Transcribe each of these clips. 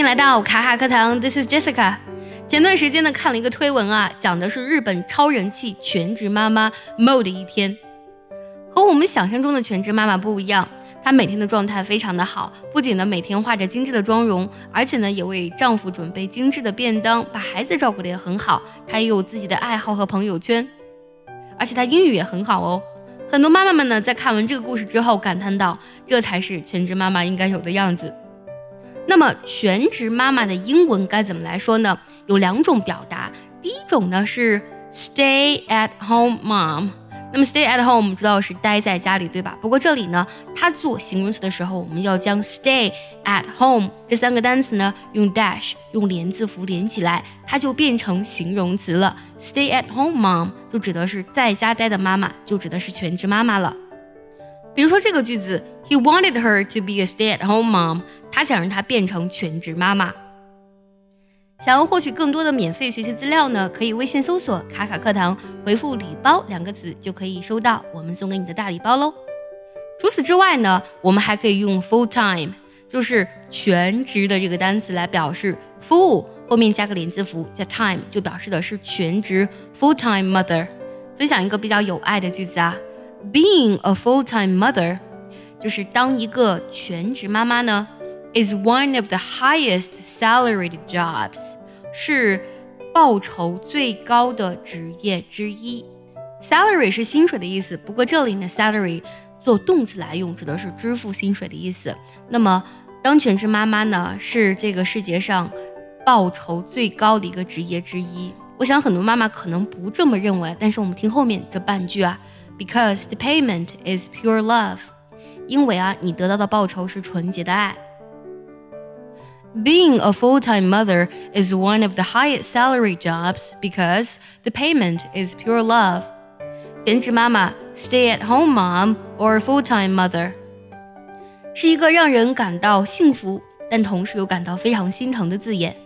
欢迎来到卡卡课堂，This is Jessica。前段时间呢，看了一个推文啊，讲的是日本超人气全职妈妈 Mo 的一天，和我们想象中的全职妈妈不一样。她每天的状态非常的好，不仅呢每天化着精致的妆容，而且呢也为丈夫准备精致的便当，把孩子照顾的也很好。她也有自己的爱好和朋友圈，而且她英语也很好哦。很多妈妈们呢在看完这个故事之后感叹道：“这才是全职妈妈应该有的样子。”那么全职妈妈的英文该怎么来说呢？有两种表达，第一种呢是 stay at home mom。那么 stay at home 我们知道是待在家里，对吧？不过这里呢，它做形容词的时候，我们要将 stay at home 这三个单词呢用 dash 用连字符连起来，它就变成形容词了。stay at home mom 就指的是在家待的妈妈，就指的是全职妈妈了。比如说这个句子，He wanted her to be a stay-at-home mom。他想让她变成全职妈妈。想要获取更多的免费学习资料呢，可以微信搜索“卡卡课堂”，回复“礼包”两个字就可以收到我们送给你的大礼包喽。除此之外呢，我们还可以用 full time，就是全职的这个单词来表示 full 后面加个连字符加 time，就表示的是全职 full time mother。分享一个比较有爱的句子啊。Being a full-time mother，就是当一个全职妈妈呢，is one of the highest salaried jobs，是报酬最高的职业之一。Salary 是薪水的意思，不过这里呢，salary 做动词来用，指的是支付薪水的意思。那么，当全职妈妈呢，是这个世界上报酬最高的一个职业之一。我想很多妈妈可能不这么认为，但是我们听后面这半句啊。Because the payment is pure love，因为啊，你得到的报酬是纯洁的爱。Being a full-time mother is one of the highest salary jobs because the payment is pure love。全职妈妈 （stay-at-home mom or full-time mother） 是一个让人感到幸福，但同时又感到非常心疼的字眼。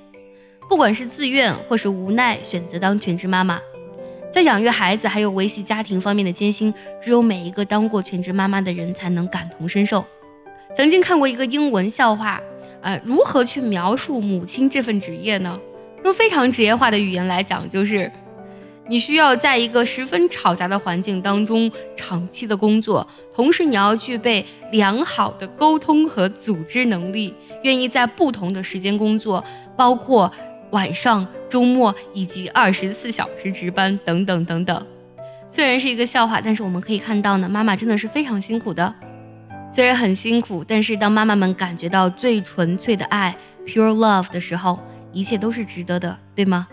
不管是自愿或是无奈，选择当全职妈妈。在养育孩子还有维系家庭方面的艰辛，只有每一个当过全职妈妈的人才能感同身受。曾经看过一个英文笑话，呃，如何去描述母亲这份职业呢？用非常职业化的语言来讲，就是你需要在一个十分吵杂的环境当中长期的工作，同时你要具备良好的沟通和组织能力，愿意在不同的时间工作，包括。晚上、周末以及二十四小时值班等等等等，虽然是一个笑话，但是我们可以看到呢，妈妈真的是非常辛苦的。虽然很辛苦，但是当妈妈们感觉到最纯粹的爱 （pure love） 的时候，一切都是值得的，对吗？